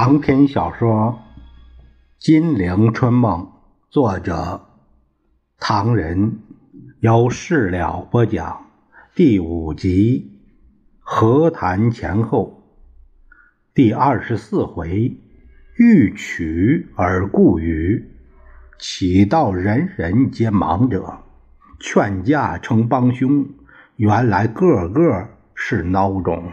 长篇小说《金陵春梦》，作者唐人，由事了播讲，第五集和谈前后，第二十四回，欲取而故语，岂道人人皆盲者，劝架成帮凶，原来个个是孬种。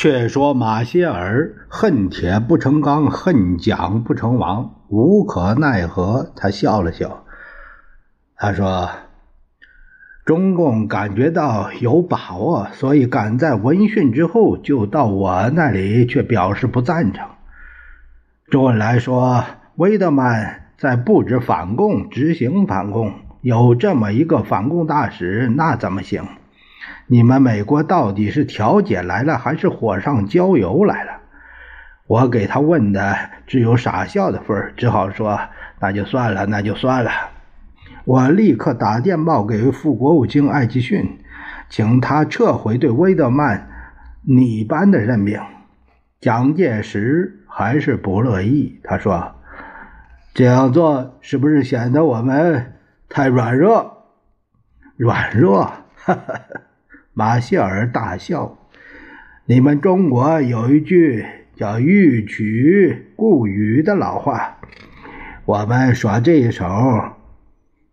却说马歇尔恨铁不成钢，恨蒋不成王，无可奈何。他笑了笑，他说：“中共感觉到有把握，所以赶在闻讯之后就到我那里，却表示不赞成。周恩来说，威德曼在布置反共，执行反共，有这么一个反共大使，那怎么行？”你们美国到底是调解来了，还是火上浇油来了？我给他问的只有傻笑的份儿，只好说那就算了，那就算了。我立刻打电报给副国务卿艾奇逊，请他撤回对威德曼你班的任命。蒋介石还是不乐意，他说：“这样做是不是显得我们太软弱？软弱？”哈哈。马歇尔大笑：“你们中国有一句叫‘欲取故语’的老话，我们耍这一手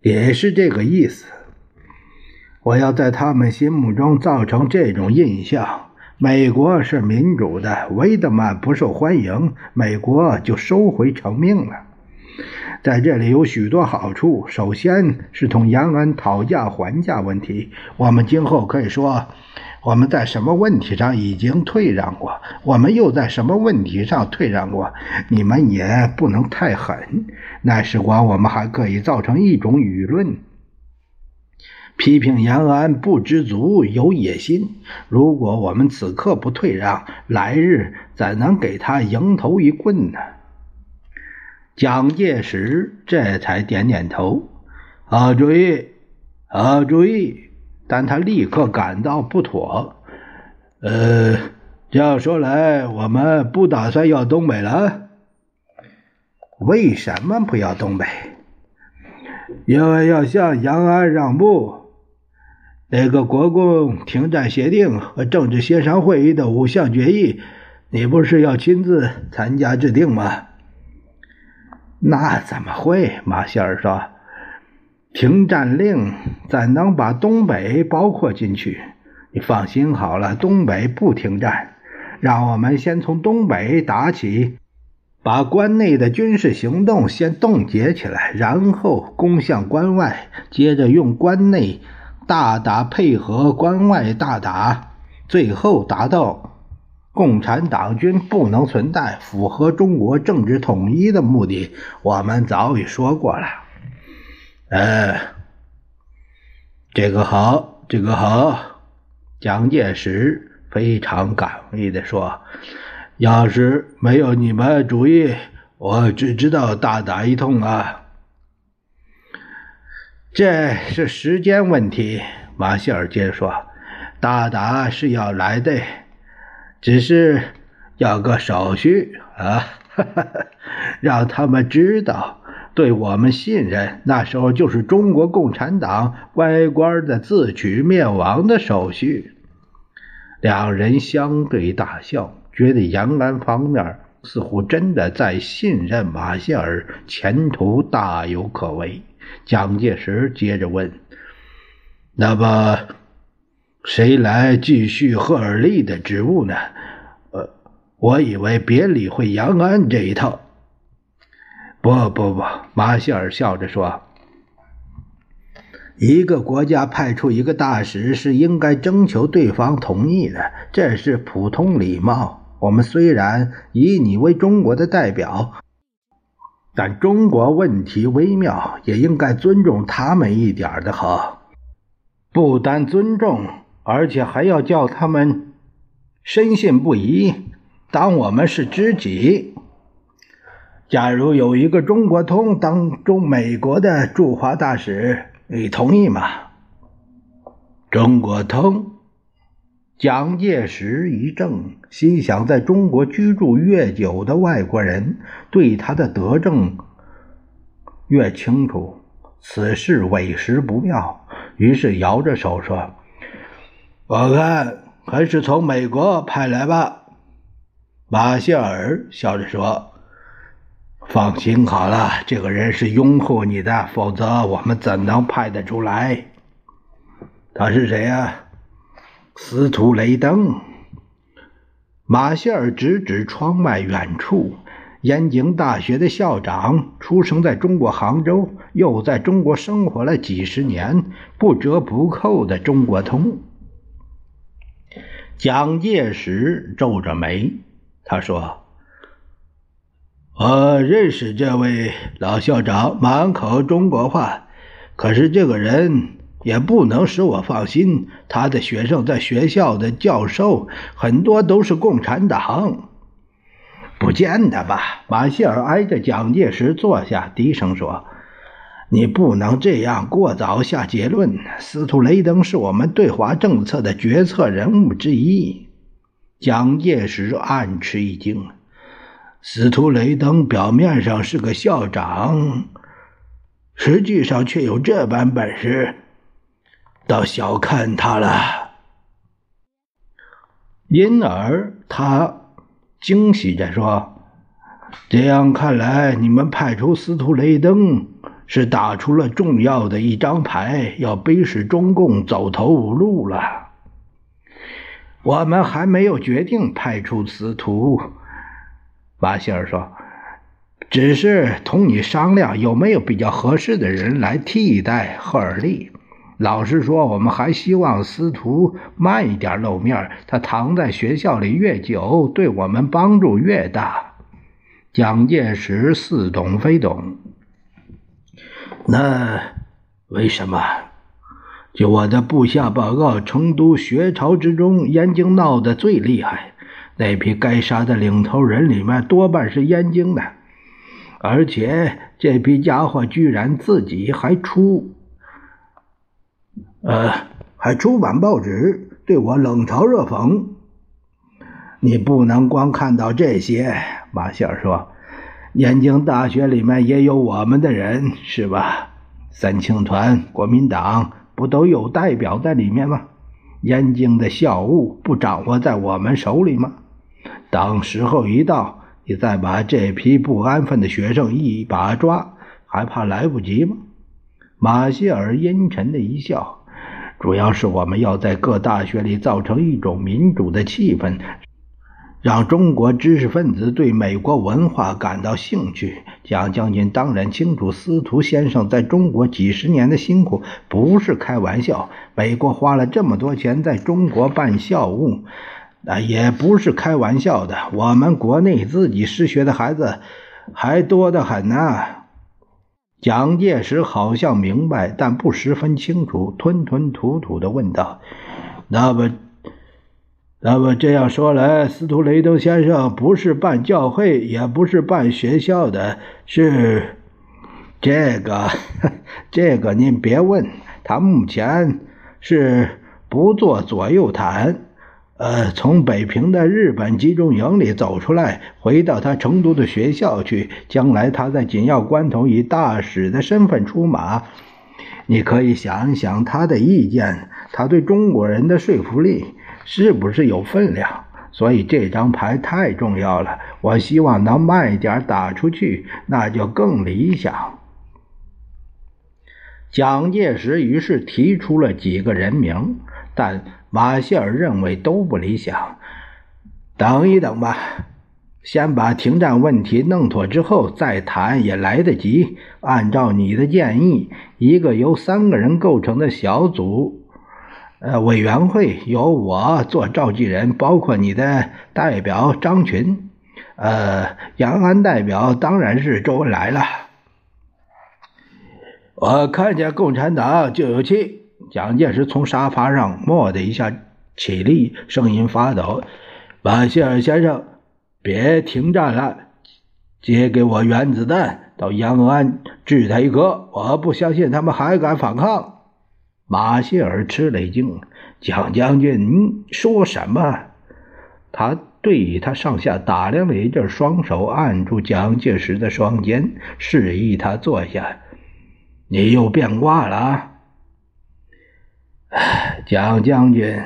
也是这个意思。我要在他们心目中造成这种印象：美国是民主的，威德曼不受欢迎，美国就收回成命了。”在这里有许多好处。首先是同延安讨价还价问题，我们今后可以说我们在什么问题上已经退让过，我们又在什么问题上退让过。你们也不能太狠。那时光我们还可以造成一种舆论，批评延安不知足、有野心。如果我们此刻不退让，来日怎能给他迎头一棍呢？蒋介石这才点点头，好主意，好主意。但他立刻感到不妥。呃，这样说来，我们不打算要东北了。为什么不要东北？因为要向延安让步。那个国共停战协定和政治协商会议的五项决议，你不是要亲自参加制定吗？那怎么会？马歇尔说：“停战令怎能把东北包括进去？你放心好了，东北不停战。让我们先从东北打起，把关内的军事行动先冻结起来，然后攻向关外，接着用关内大打配合关外大打，最后达到。”共产党军不能存在，符合中国政治统一的目的，我们早已说过了。呃，这个好，这个好。蒋介石非常感慰地说：“要是没有你们主意，我只知道大打一通啊。”这是时间问题。马歇尔接着说：“大打是要来的。”只是要个手续啊，让他们知道对我们信任，那时候就是中国共产党乖乖的自取灭亡的手续。两人相对大笑，觉得延安方面似乎真的在信任马歇尔，前途大有可为。蒋介石接着问：“那么？”谁来继续赫尔利的职务呢？呃，我以为别理会杨安这一套。不不不，马歇尔笑着说：“一个国家派出一个大使是应该征求对方同意的，这是普通礼貌。我们虽然以你为中国的代表，但中国问题微妙，也应该尊重他们一点的好。不单尊重。”而且还要叫他们深信不疑，当我们是知己。假如有一个中国通当中美国的驻华大使，你同意吗？中国通。蒋介石一怔，心想：在中国居住越久的外国人，对他的德政越清楚，此事委实不妙。于是摇着手说：“我看还是从美国派来吧。”马歇尔笑着说：“放心好了，这个人是拥护你的，否则我们怎能派得出来？他是谁呀？”司徒雷登，马歇尔指指窗外远处，燕京大学的校长，出生在中国杭州，又在中国生活了几十年，不折不扣的中国通。蒋介石皱着眉，他说：“我认识这位老校长，满口中国话，可是这个人……”也不能使我放心。他的学生在学校的教授很多都是共产党，不见得吧？马歇尔挨着蒋介石坐下，低声说：“你不能这样过早下结论。司徒雷登是我们对华政策的决策人物之一。”蒋介石暗吃一惊：“司徒雷登表面上是个校长，实际上却有这般本事。”倒小看他了，因而他惊喜着说：“这样看来，你们派出司徒雷登是打出了重要的一张牌，要逼使中共走投无路了。”我们还没有决定派出司徒，马歇尔说：“只是同你商量有没有比较合适的人来替代赫尔利。”老实说，我们还希望司徒慢一点露面。他躺在学校里越久，对我们帮助越大。蒋介石似懂非懂。那为什么？就我的部下报告，成都学潮之中，燕京闹得最厉害。那批该杀的领头人里面，多半是燕京的，而且这批家伙居然自己还出。呃，还出版报纸对我冷嘲热讽。你不能光看到这些。马歇尔说：“燕京大学里面也有我们的人，是吧？三青团、国民党不都有代表在里面吗？燕京的校务不掌握在我们手里吗？等时候一到，你再把这批不安分的学生一把抓，还怕来不及吗？”马歇尔阴沉的一笑。主要是我们要在各大学里造成一种民主的气氛，让中国知识分子对美国文化感到兴趣。蒋将军当然清楚，司徒先生在中国几十年的辛苦不是开玩笑。美国花了这么多钱在中国办校务，那也不是开玩笑的。我们国内自己失学的孩子还多得很呢。蒋介石好像明白，但不十分清楚，吞吞吐吐的问道：“那么，那么这样说来，司徒雷登先生不是办教会，也不是办学校的，是这个？这个您别问，他目前是不做左右谈。”呃，从北平的日本集中营里走出来，回到他成都的学校去。将来他在紧要关头以大使的身份出马，你可以想一想他的意见，他对中国人的说服力是不是有分量？所以这张牌太重要了，我希望能慢一点打出去，那就更理想。蒋介石于是提出了几个人名，但。马歇尔认为都不理想，等一等吧，先把停战问题弄妥之后再谈也来得及。按照你的建议，一个由三个人构成的小组，呃，委员会由我做召集人，包括你的代表张群，呃，延安代表当然是周恩来了。我看见共产党就有气。蒋介石从沙发上蓦的一下起立，声音发抖：“马歇尔先生，别停战了，接给我原子弹，到延安治他一个。我不相信他们还敢反抗。马歇尔吃了一惊：“蒋将军，您说什么？”他对他上下打量了一阵，双手按住蒋介石的双肩，示意他坐下。“你又变卦了？”蒋将军。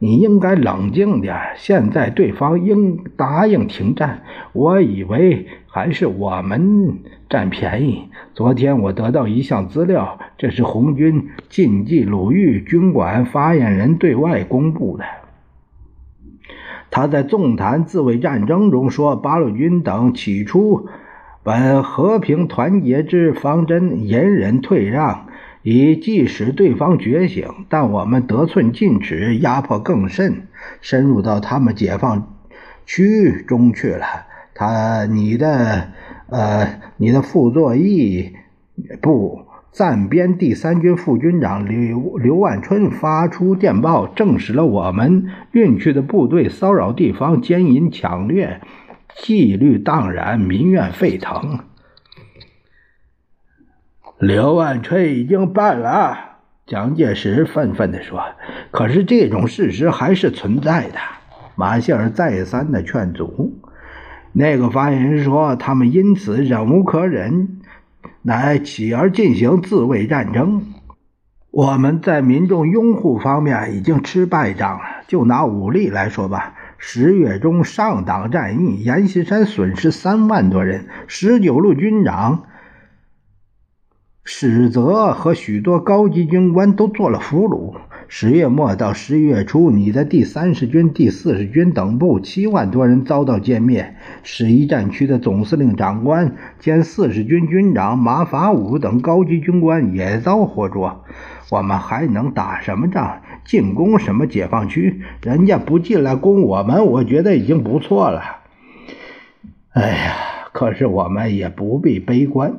你应该冷静点。现在对方应答应停战，我以为还是我们占便宜。昨天我得到一项资料，这是红军晋冀鲁豫军管发言人对外公布的。他在纵谈自卫战争中说，八路军等起初本和平团结之方针，隐忍退让。以即使对方觉醒，但我们得寸进尺，压迫更甚，深入到他们解放区中去了。他，你的，呃，你的傅作义部暂编第三军副军长刘刘万春发出电报，证实了我们运去的部队骚扰地方，奸淫抢掠，纪律荡然，民怨沸腾。刘万春已经办了，蒋介石愤愤地说：“可是这种事实还是存在的。”马歇尔再三的劝阻。那个发言人说：“他们因此忍无可忍，乃起而进行自卫战争。我们在民众拥护方面已经吃败仗了。就拿武力来说吧，十月中上党战役，阎锡山损失三万多人，十九路军长。”史泽和许多高级军官都做了俘虏。十月末到十一月初，你的第三十军、第四十军等部七万多人遭到歼灭。十一战区的总司令长官兼四十军军长马法五等高级军官也遭活捉。我们还能打什么仗？进攻什么解放区？人家不进来攻我们，我觉得已经不错了。哎呀，可是我们也不必悲观。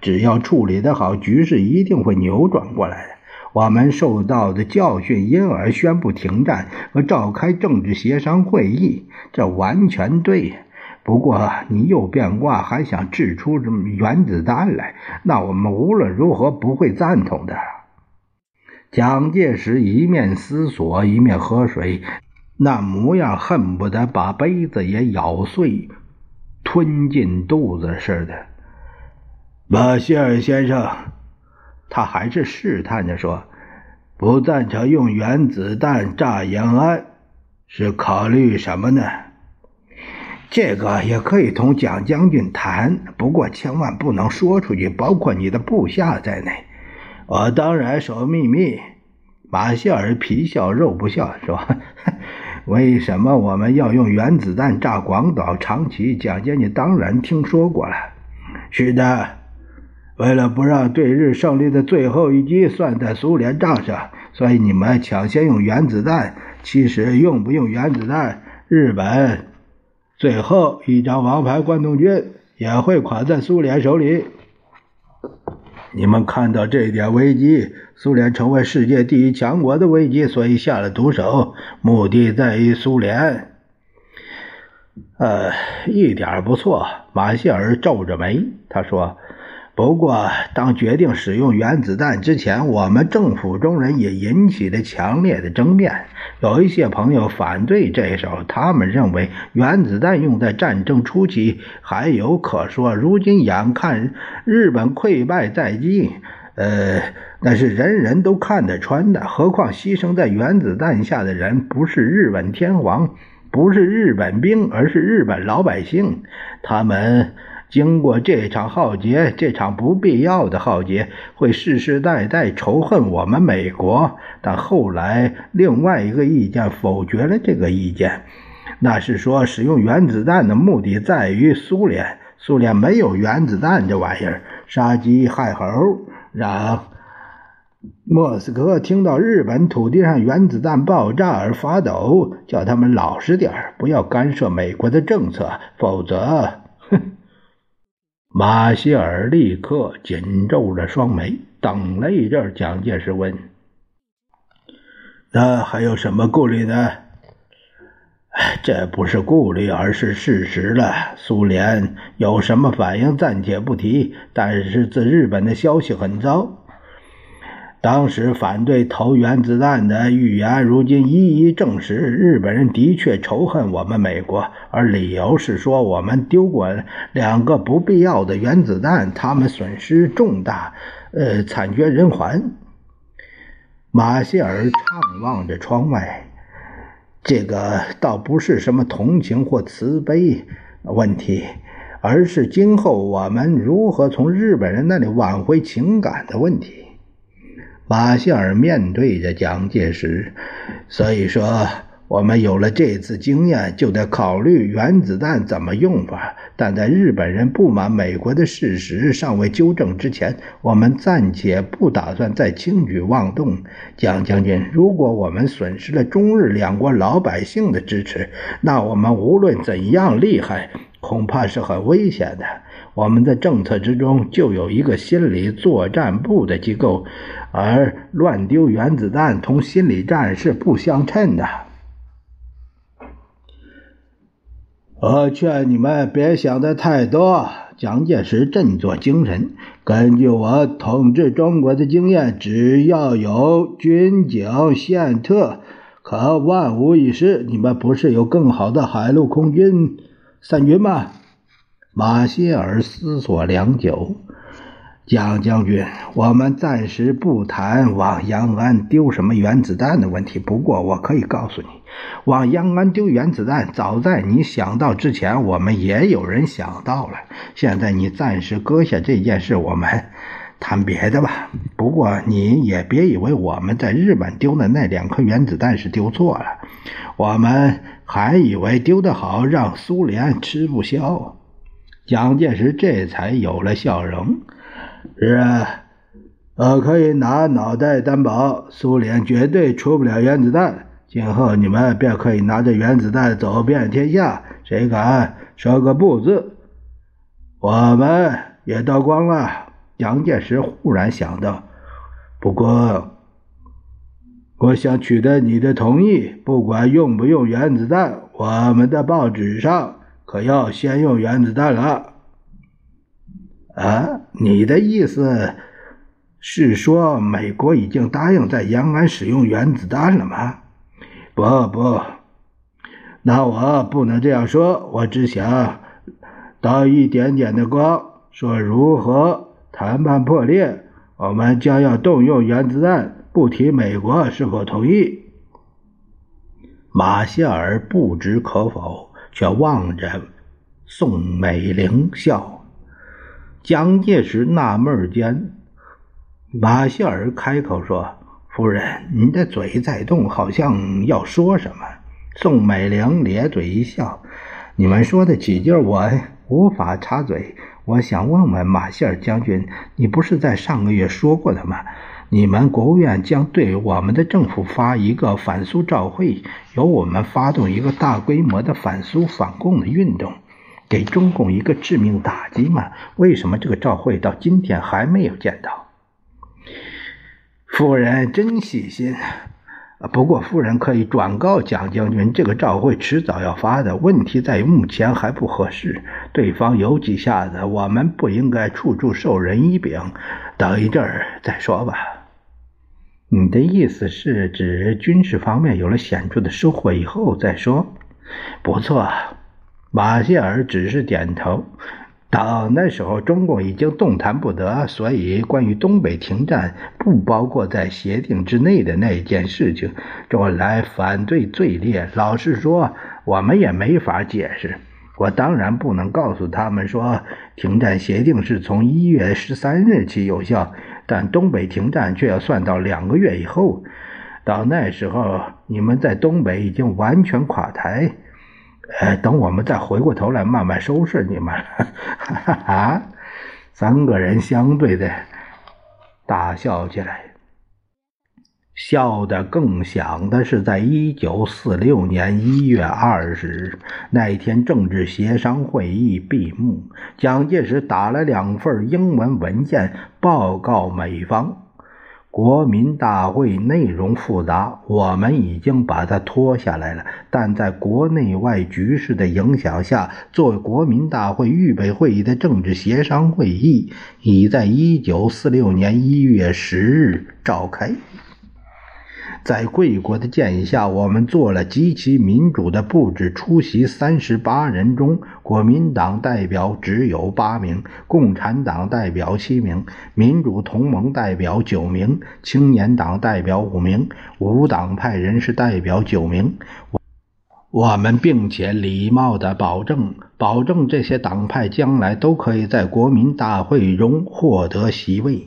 只要处理得好，局势一定会扭转过来的。我们受到的教训，因而宣布停战和召开政治协商会议，这完全对。不过你又变卦，还想制出什么原子弹来？那我们无论如何不会赞同的。蒋介石一面思索，一面喝水，那模样恨不得把杯子也咬碎，吞进肚子似的。马歇尔先生，他还是试探着说：“不赞成用原子弹炸延安，是考虑什么呢？”这个也可以同蒋将军谈，不过千万不能说出去，包括你的部下在内。我当然守秘密。马歇尔皮笑肉不笑说：“ 为什么我们要用原子弹炸广岛、长崎？蒋将军当然听说过了。”是的。为了不让对日胜利的最后一击算在苏联账上，所以你们抢先用原子弹。其实用不用原子弹，日本最后一张王牌关东军也会垮在苏联手里。你们看到这点危机，苏联成为世界第一强国的危机，所以下了毒手，目的在于苏联。呃，一点不错。马歇尔皱着眉，他说。不过，当决定使用原子弹之前，我们政府中人也引起了强烈的争辩。有一些朋友反对这一手，他们认为原子弹用在战争初期还有可说。如今眼看日本溃败在即，呃，那是人人都看得穿的。何况牺牲在原子弹下的人不是日本天皇，不是日本兵，而是日本老百姓，他们。经过这场浩劫，这场不必要的浩劫，会世世代代仇恨我们美国。但后来另外一个意见否决了这个意见，那是说使用原子弹的目的在于苏联。苏联没有原子弹这玩意儿，杀鸡害猴，让莫斯科听到日本土地上原子弹爆炸而发抖，叫他们老实点不要干涉美国的政策，否则，马歇尔立刻紧皱着双眉，等了一阵。蒋介石问：“那还有什么顾虑呢？”这不是顾虑，而是事实了。苏联有什么反应暂且不提，但是自日本的消息很糟。当时反对投原子弹的预言，如今一一证实，日本人的确仇恨我们美国，而理由是说我们丢过两个不必要的原子弹，他们损失重大，呃，惨绝人寰。马歇尔怅望着窗外，这个倒不是什么同情或慈悲问题，而是今后我们如何从日本人那里挽回情感的问题。马歇尔面对着蒋介石，所以说，我们有了这次经验，就得考虑原子弹怎么用法。但在日本人不满美国的事实尚未纠正之前，我们暂且不打算再轻举妄动。蒋将军，如果我们损失了中日两国老百姓的支持，那我们无论怎样厉害，恐怕是很危险的。我们的政策之中就有一个心理作战部的机构。而乱丢原子弹同心理战是不相称的。我劝你们别想的太多。蒋介石振作精神，根据我统治中国的经验，只要有军警宪特，可万无一失。你们不是有更好的海陆空军散军吧？马歇尔思索良久。蒋将军，我们暂时不谈往延安丢什么原子弹的问题。不过，我可以告诉你，往延安丢原子弹，早在你想到之前，我们也有人想到了。现在你暂时搁下这件事，我们谈别的吧。不过，你也别以为我们在日本丢的那两颗原子弹是丢错了，我们还以为丢得好，让苏联吃不消。蒋介石这才有了笑容。是啊，我可以拿脑袋担保，苏联绝对出不了原子弹。今后你们便可以拿着原子弹走遍天下，谁敢说个不字，我们也刀光了。蒋介石忽然想到，不过，我想取得你的同意，不管用不用原子弹，我们的报纸上可要先用原子弹了。啊，你的意思是说美国已经答应在延安使用原子弹了吗？不不，那我不能这样说。我只想倒一点点的光，说如何谈判破裂，我们将要动用原子弹，不提美国是否同意。马歇尔不知可否，却望着宋美龄笑。蒋介石纳闷间，马歇尔开口说：“夫人，你的嘴在动，好像要说什么。”宋美龄咧嘴一笑：“你们说的几句，我无法插嘴。我想问问马歇尔将军，你不是在上个月说过的吗？你们国务院将对我们的政府发一个反苏照会，由我们发动一个大规模的反苏反共的运动。”给中共一个致命打击吗？为什么这个赵会到今天还没有见到？夫人真细心。不过夫人可以转告蒋将军，这个照会迟早要发的。问题在于目前还不合适，对方有几下子，我们不应该处处受人以柄。等一阵儿再说吧。你的意思是指军事方面有了显著的收获以后再说？不错。马歇尔只是点头。到那时候，中共已经动弹不得，所以关于东北停战不包括在协定之内的那件事情，周恩来反对最烈。老实说，我们也没法解释。我当然不能告诉他们说，停战协定是从一月十三日起有效，但东北停战却要算到两个月以后。到那时候，你们在东北已经完全垮台。呃，等我们再回过头来慢慢收拾你们。哈哈哈，三个人相对的大笑起来，笑得更响的是，在一九四六年一月二十日那一天，政治协商会议闭幕，蒋介石打了两份英文文件报告美方。国民大会内容复杂，我们已经把它拖下来了。但在国内外局势的影响下，作为国民大会预备会议的政治协商会议，已在一九四六年一月十日召开。在贵国的建议下，我们做了极其民主的布置。出席三十八人中，国民党代表只有八名，共产党代表七名，民主同盟代表九名，青年党代表五名，无党派人士代表九名。我们并且礼貌地保证，保证这些党派将来都可以在国民大会中获得席位。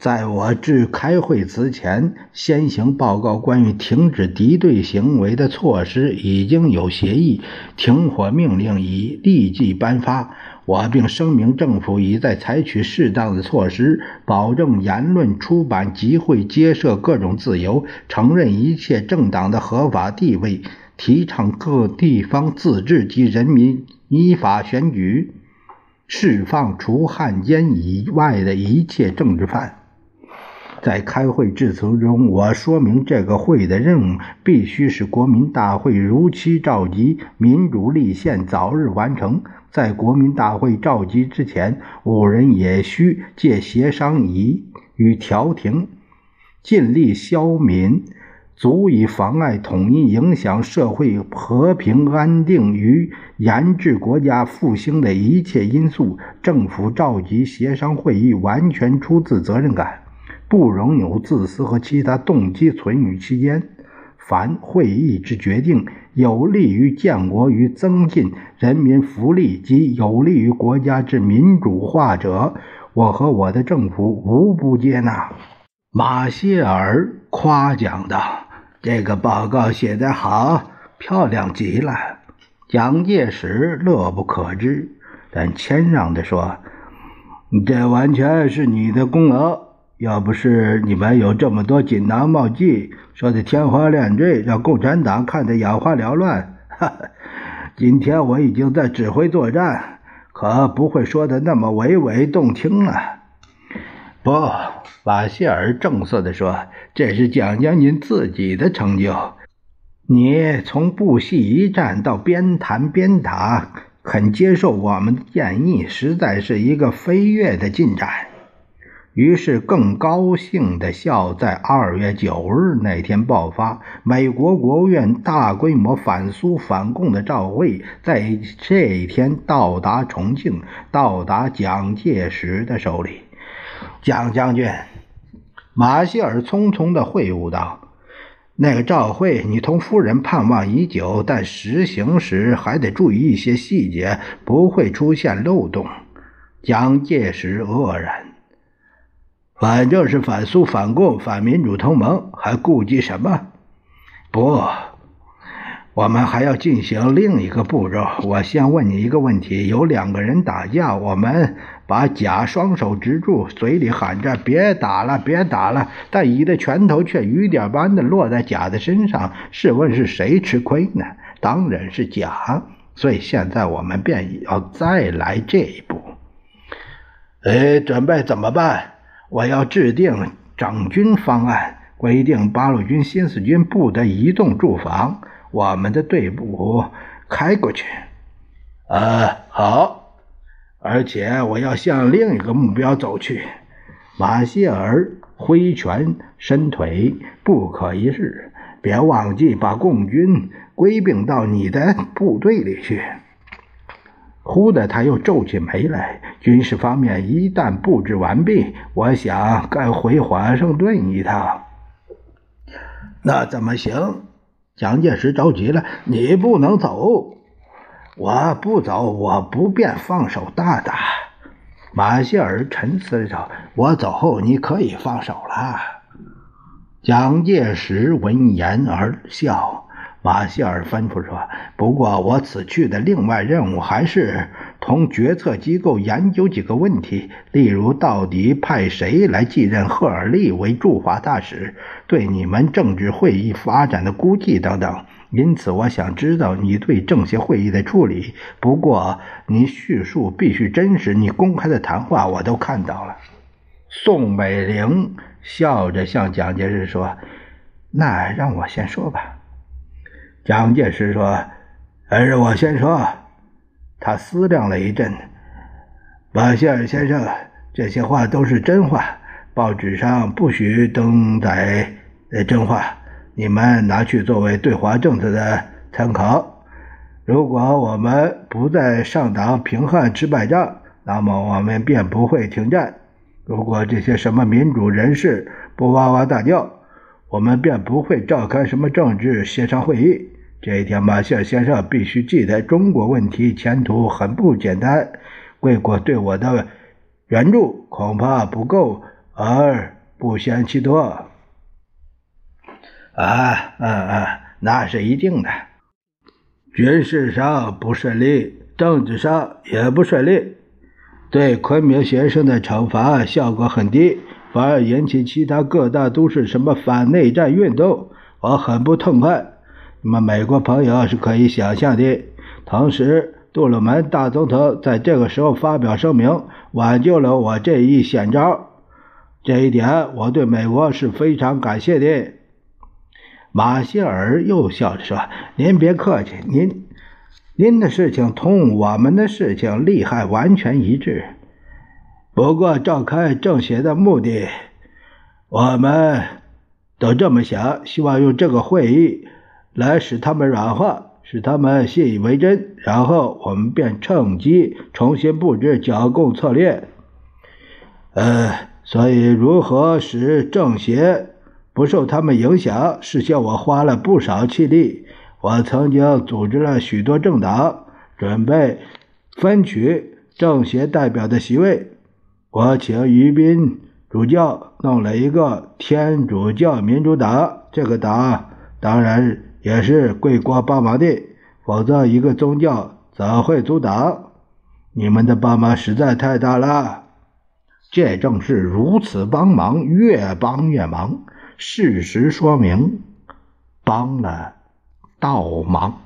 在我致开会词前，先行报告关于停止敌对行为的措施已经有协议，停火命令已立即颁发。我并声明，政府已在采取适当的措施，保证言论、出版、集会、结社各种自由，承认一切政党的合法地位，提倡各地方自治及人民依法选举，释放除汉奸以外的一切政治犯。在开会致辞中，我说明这个会的任务必须使国民大会如期召集，民主立宪早日完成。在国民大会召集之前，五人也需借协商仪与调停，尽力消弭足以妨碍统一、影响社会和平安定与研制国家复兴的一切因素。政府召集协商会议，完全出自责任感。不容有自私和其他动机存于其间。凡会议之决定有利于建国与增进人民福利及有利于国家之民主化者，我和我的政府无不接纳。马歇尔夸奖道：“这个报告写得好，漂亮极了。”蒋介石乐不可支，但谦让地说：“这完全是你的功劳。”要不是你们有这么多锦囊妙计，说的天花乱坠，让共产党看得眼花缭乱，哈哈，今天我已经在指挥作战，可不会说的那么娓娓动听了。不，瓦谢尔正色地说：“这是蒋将军自己的成就。你从不惜一战到边谈边打，肯接受我们的建议，实在是一个飞跃的进展。”于是，更高兴的笑在二月九日那天爆发。美国国务院大规模反苏反共的照会，在这一天到达重庆，到达蒋介石的手里。蒋将军，马歇尔匆匆的会晤道：“那个照会，你同夫人盼望已久，但实行时还得注意一些细节，不会出现漏洞。”蒋介石愕然。反正是反苏、反共、反民主同盟，还顾及什么？不，我们还要进行另一个步骤。我先问你一个问题：有两个人打架，我们把甲双手执住，嘴里喊着“别打了，别打了”，但乙的拳头却雨点般的落在甲的身上。试问是谁吃亏呢？当然是甲。所以现在我们便要再来这一步。哎，准备怎么办？我要制定整军方案，规定八路军、新四军不得移动驻防，我们的队伍开过去。啊，好，而且我要向另一个目标走去。马歇尔挥拳伸腿，不可一世，别忘记把共军归并到你的部队里去。忽的，他又皱起眉来。军事方面一旦布置完毕，我想该回华盛顿一趟。那怎么行？蒋介石着急了：“你不能走！我不走，我不便放手大打。”马歇尔沉思着：“我走后，你可以放手了。”蒋介石闻言而笑。马歇尔吩咐说：“不过我此去的另外任务还是同决策机构研究几个问题，例如到底派谁来继任赫尔利为驻华大使，对你们政治会议发展的估计等等。因此，我想知道你对政协会议的处理。不过，你叙述必须真实，你公开的谈话我都看到了。”宋美龄笑着向蒋介石说：“那让我先说吧。”蒋介石说：“还是我先说。”他思量了一阵：“马歇尔先生，这些话都是真话，报纸上不许登载真话，你们拿去作为对华政策的参考。如果我们不再上党平汉吃败仗，那么我们便不会停战。”如果这些什么民主人士不哇哇大叫，我们便不会召开什么政治协商会议。这一天，马歇尔先生必须记得，中国问题前途很不简单。贵国对我的援助恐怕不够，而不嫌其多。啊，嗯嗯，那是一定的。军事上不顺利，政治上也不顺利。对昆明学生的惩罚效果很低，反而引起其他各大都市什么反内战运动，我很不痛快。那么美国朋友是可以想象的。同时，杜鲁门大总统在这个时候发表声明，挽救了我这一险招。这一点我对美国是非常感谢的。马歇尔又笑着说：“您别客气，您。”您的事情同我们的事情利害完全一致，不过召开政协的目的，我们都这么想，希望用这个会议来使他们软化，使他们信以为真，然后我们便趁机重新布置剿共策略。呃，所以如何使政协不受他们影响，是叫我花了不少气力。我曾经组织了许多政党，准备分取政协代表的席位。我请于斌主教弄了一个天主教民主党，这个党当然也是贵国帮忙的，否则一个宗教怎会阻挡？你们的帮忙实在太大了。这正是如此帮忙，越帮越忙。事实说明，帮了。倒忙。